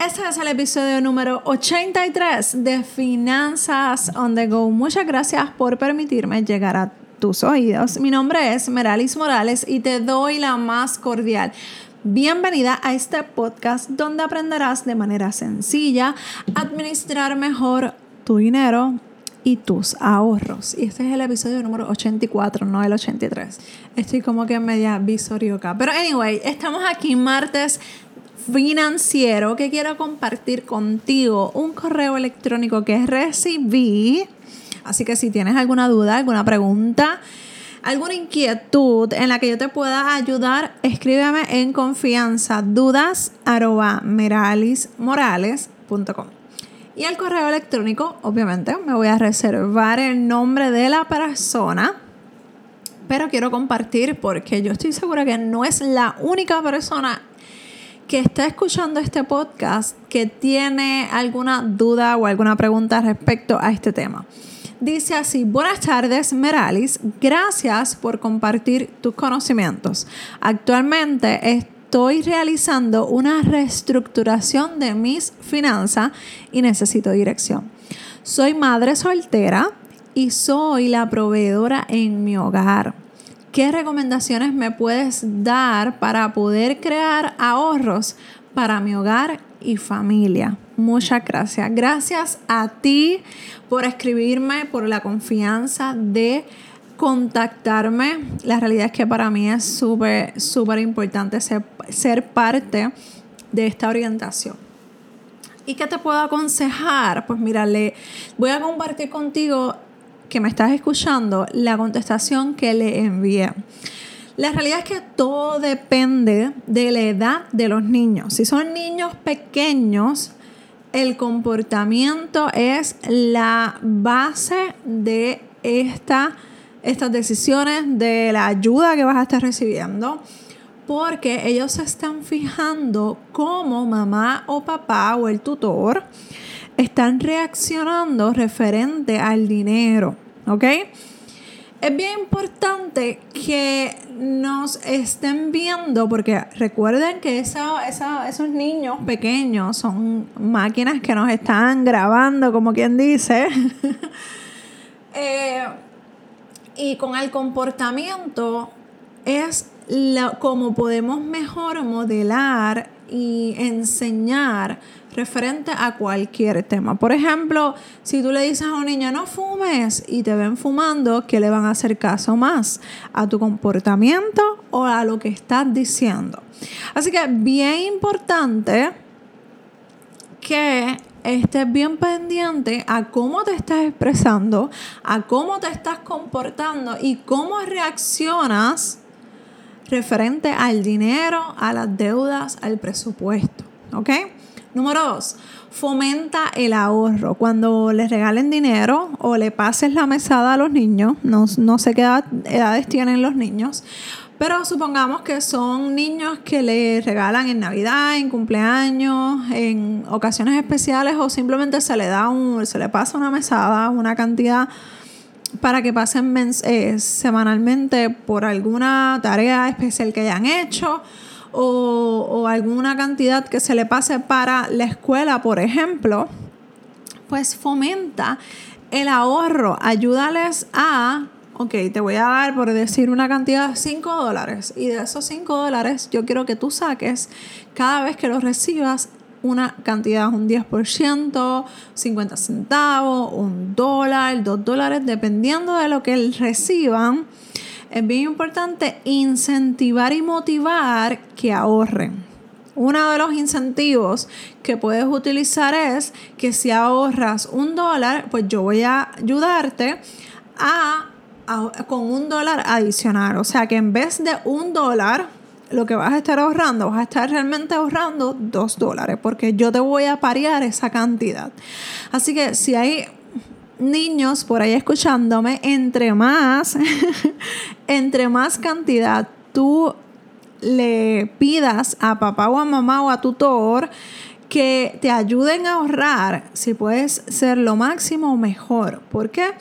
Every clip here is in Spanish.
Este es el episodio número 83 de Finanzas on the Go. Muchas gracias por permitirme llegar a tus oídos. Mi nombre es Meralis Morales y te doy la más cordial. Bienvenida a este podcast donde aprenderás de manera sencilla administrar mejor tu dinero y tus ahorros. Y este es el episodio número 84, no el 83. Estoy como que media visorioca. Pero anyway, estamos aquí martes financiero que quiero compartir contigo un correo electrónico que recibí. Así que si tienes alguna duda, alguna pregunta, alguna inquietud en la que yo te pueda ayudar, escríbeme en confianza dudas Y el correo electrónico, obviamente, me voy a reservar el nombre de la persona, pero quiero compartir porque yo estoy segura que no es la única persona que está escuchando este podcast que tiene alguna duda o alguna pregunta respecto a este tema. Dice así, buenas tardes Meralis, gracias por compartir tus conocimientos. Actualmente estoy realizando una reestructuración de mis finanzas y necesito dirección. Soy madre soltera y soy la proveedora en mi hogar. ¿Qué recomendaciones me puedes dar para poder crear ahorros para mi hogar y familia? Muchas gracias. Gracias a ti por escribirme, por la confianza de contactarme. La realidad es que para mí es súper, súper importante ser, ser parte de esta orientación. ¿Y qué te puedo aconsejar? Pues mira, voy a compartir contigo que me estás escuchando la contestación que le envié. La realidad es que todo depende de la edad de los niños. Si son niños pequeños, el comportamiento es la base de esta, estas decisiones, de la ayuda que vas a estar recibiendo, porque ellos se están fijando cómo mamá o papá o el tutor están reaccionando referente al dinero, ¿ok? Es bien importante que nos estén viendo, porque recuerden que esos niños pequeños son máquinas que nos están grabando, como quien dice. Eh, y con el comportamiento es como podemos mejor modelar y enseñar referente a cualquier tema. Por ejemplo, si tú le dices a un niño no fumes y te ven fumando, ¿qué le van a hacer caso más? ¿A tu comportamiento o a lo que estás diciendo? Así que bien importante que estés bien pendiente a cómo te estás expresando, a cómo te estás comportando y cómo reaccionas referente al dinero, a las deudas, al presupuesto. ¿Ok? Número dos, fomenta el ahorro. Cuando les regalen dinero o le pases la mesada a los niños, no, sé qué edades tienen los niños, pero supongamos que son niños que le regalan en Navidad, en cumpleaños, en ocasiones especiales o simplemente se le da un, se le pasa una mesada, una cantidad para que pasen eh, semanalmente por alguna tarea especial que hayan hecho o, alguna cantidad que se le pase para la escuela, por ejemplo, pues fomenta el ahorro, ayúdales a, ok, te voy a dar por decir una cantidad de 5 dólares y de esos 5 dólares yo quiero que tú saques cada vez que los recibas una cantidad, un 10%, 50 centavos, un dólar, dos dólares, dependiendo de lo que reciban es bien importante incentivar y motivar que ahorren. Uno de los incentivos que puedes utilizar es que si ahorras un dólar, pues yo voy a ayudarte a, con un dólar adicional. O sea que en vez de un dólar, lo que vas a estar ahorrando, vas a estar realmente ahorrando dos dólares, porque yo te voy a parear esa cantidad. Así que si hay niños por ahí escuchándome, entre más, entre más cantidad tú le pidas a papá o a mamá o a tutor que te ayuden a ahorrar, si puedes ser lo máximo mejor. ¿Por qué?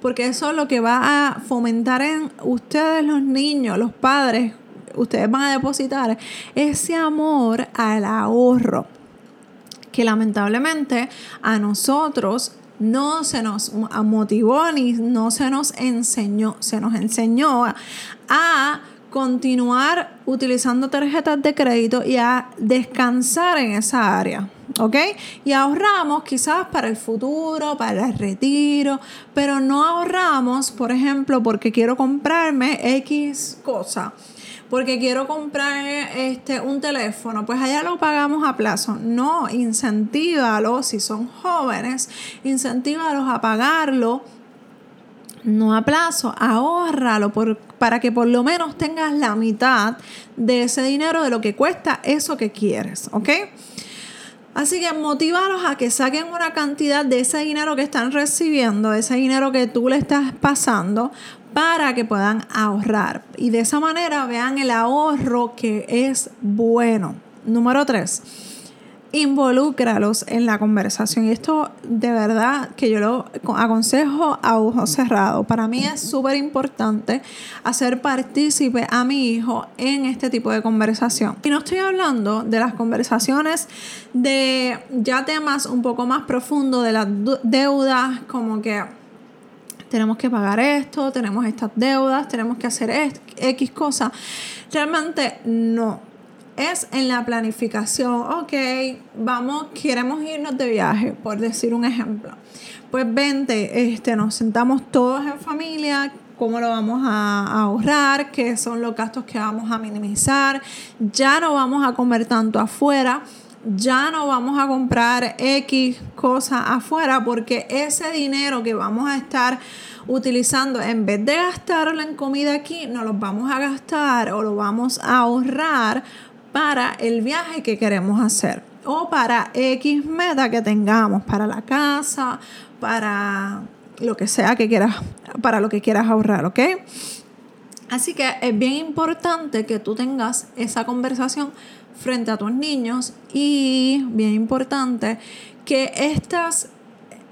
Porque eso es lo que va a fomentar en ustedes los niños, los padres, ustedes van a depositar ese amor al ahorro. que lamentablemente a nosotros no se nos motivó ni no se nos enseñó, se nos enseñó a continuar utilizando tarjetas de crédito y a descansar en esa área. ¿ok? Y ahorramos quizás para el futuro, para el retiro, pero no ahorramos, por ejemplo, porque quiero comprarme X cosa porque quiero comprar este, un teléfono, pues allá lo pagamos a plazo. No, incentívalo, si son jóvenes, incentívalos a pagarlo no a plazo, ahórralo por, para que por lo menos tengas la mitad de ese dinero de lo que cuesta eso que quieres, ¿ok? Así que motivaros a que saquen una cantidad de ese dinero que están recibiendo, de ese dinero que tú le estás pasando, para que puedan ahorrar. Y de esa manera vean el ahorro que es bueno. Número tres, involúcralos en la conversación. Y esto de verdad que yo lo aconsejo a ojos cerrados. Para mí es súper importante hacer partícipe a mi hijo en este tipo de conversación. Y no estoy hablando de las conversaciones de ya temas un poco más profundos de las deudas, como que tenemos que pagar esto, tenemos estas deudas, tenemos que hacer X cosas. Realmente no es en la planificación. Ok, vamos, queremos irnos de viaje, por decir un ejemplo. Pues vente, este, nos sentamos todos en familia, cómo lo vamos a, ahorrar, qué son los gastos que vamos a minimizar. Ya no vamos a comer tanto afuera ya no vamos a comprar X cosas afuera porque ese dinero que vamos a estar utilizando, en vez de gastarlo en comida aquí, nos lo vamos a gastar o lo vamos a ahorrar para el viaje que queremos hacer o para X meta que tengamos, para la casa, para lo que sea que quieras, para lo que quieras ahorrar, ¿ok? Así que es bien importante que tú tengas esa conversación frente a tus niños y bien importante que estas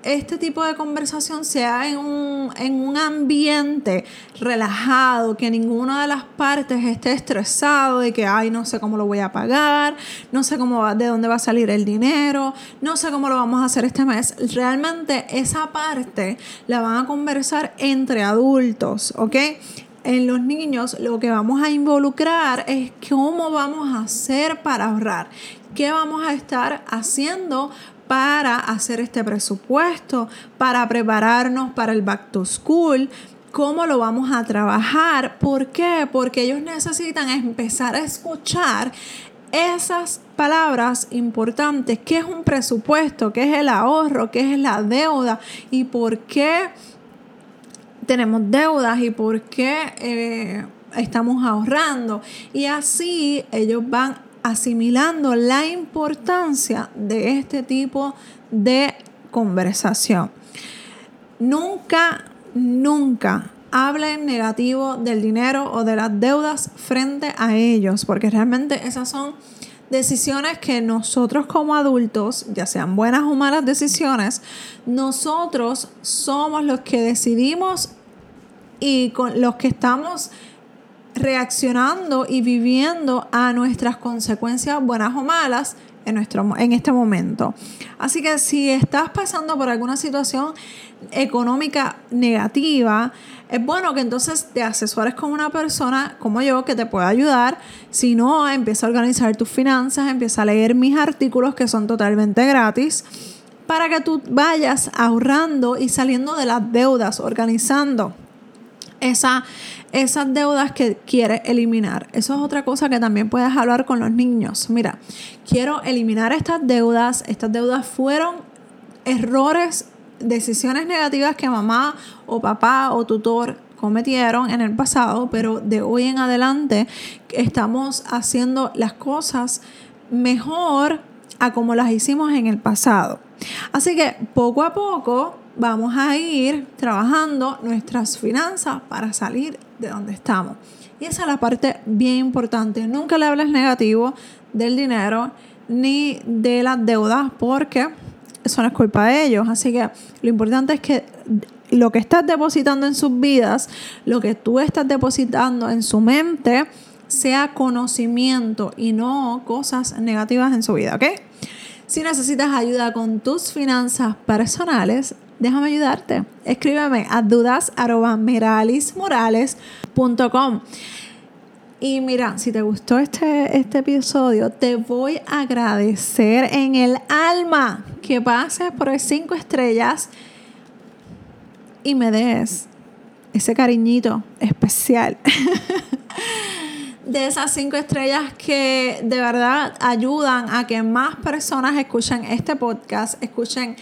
este tipo de conversación sea en un, en un ambiente relajado, que ninguna de las partes esté estresado de que, ay, no sé cómo lo voy a pagar, no sé cómo va, de dónde va a salir el dinero, no sé cómo lo vamos a hacer este mes. Realmente esa parte la van a conversar entre adultos, ¿ok? En los niños lo que vamos a involucrar es cómo vamos a hacer para ahorrar, qué vamos a estar haciendo para hacer este presupuesto, para prepararnos para el back to school, cómo lo vamos a trabajar. ¿Por qué? Porque ellos necesitan empezar a escuchar esas palabras importantes, qué es un presupuesto, qué es el ahorro, qué es la deuda y por qué tenemos deudas y por qué eh, estamos ahorrando. Y así ellos van asimilando la importancia de este tipo de conversación. Nunca, nunca hablen negativo del dinero o de las deudas frente a ellos, porque realmente esas son decisiones que nosotros como adultos, ya sean buenas o malas decisiones, nosotros somos los que decidimos y con los que estamos reaccionando y viviendo a nuestras consecuencias buenas o malas en, nuestro, en este momento. Así que si estás pasando por alguna situación económica negativa, es bueno que entonces te asesores con una persona como yo que te pueda ayudar. Si no, empieza a organizar tus finanzas, empieza a leer mis artículos que son totalmente gratis para que tú vayas ahorrando y saliendo de las deudas, organizando esa, esas deudas que quieres eliminar. Eso es otra cosa que también puedes hablar con los niños. Mira, quiero eliminar estas deudas. Estas deudas fueron errores, decisiones negativas que mamá o papá o tutor cometieron en el pasado, pero de hoy en adelante estamos haciendo las cosas mejor a como las hicimos en el pasado. Así que poco a poco vamos a ir trabajando nuestras finanzas para salir de donde estamos. Y esa es la parte bien importante. Nunca le hables negativo del dinero ni de las deudas porque eso no es culpa de ellos. Así que lo importante es que lo que estás depositando en sus vidas, lo que tú estás depositando en su mente, sea conocimiento y no cosas negativas en su vida, ¿ok? Si necesitas ayuda con tus finanzas personales, déjame ayudarte. Escríbeme a dudas.meralismorales.com. Y mira, si te gustó este, este episodio, te voy a agradecer en el alma que pases por el 5 estrellas y me des ese cariñito especial de esas cinco estrellas que de verdad ayudan a que más personas escuchen este podcast, escuchen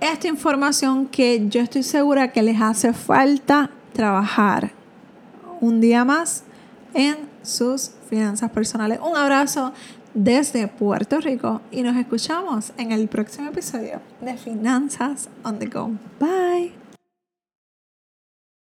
esta información que yo estoy segura que les hace falta trabajar un día más en sus finanzas personales. Un abrazo desde Puerto Rico y nos escuchamos en el próximo episodio de Finanzas on the Go. Bye.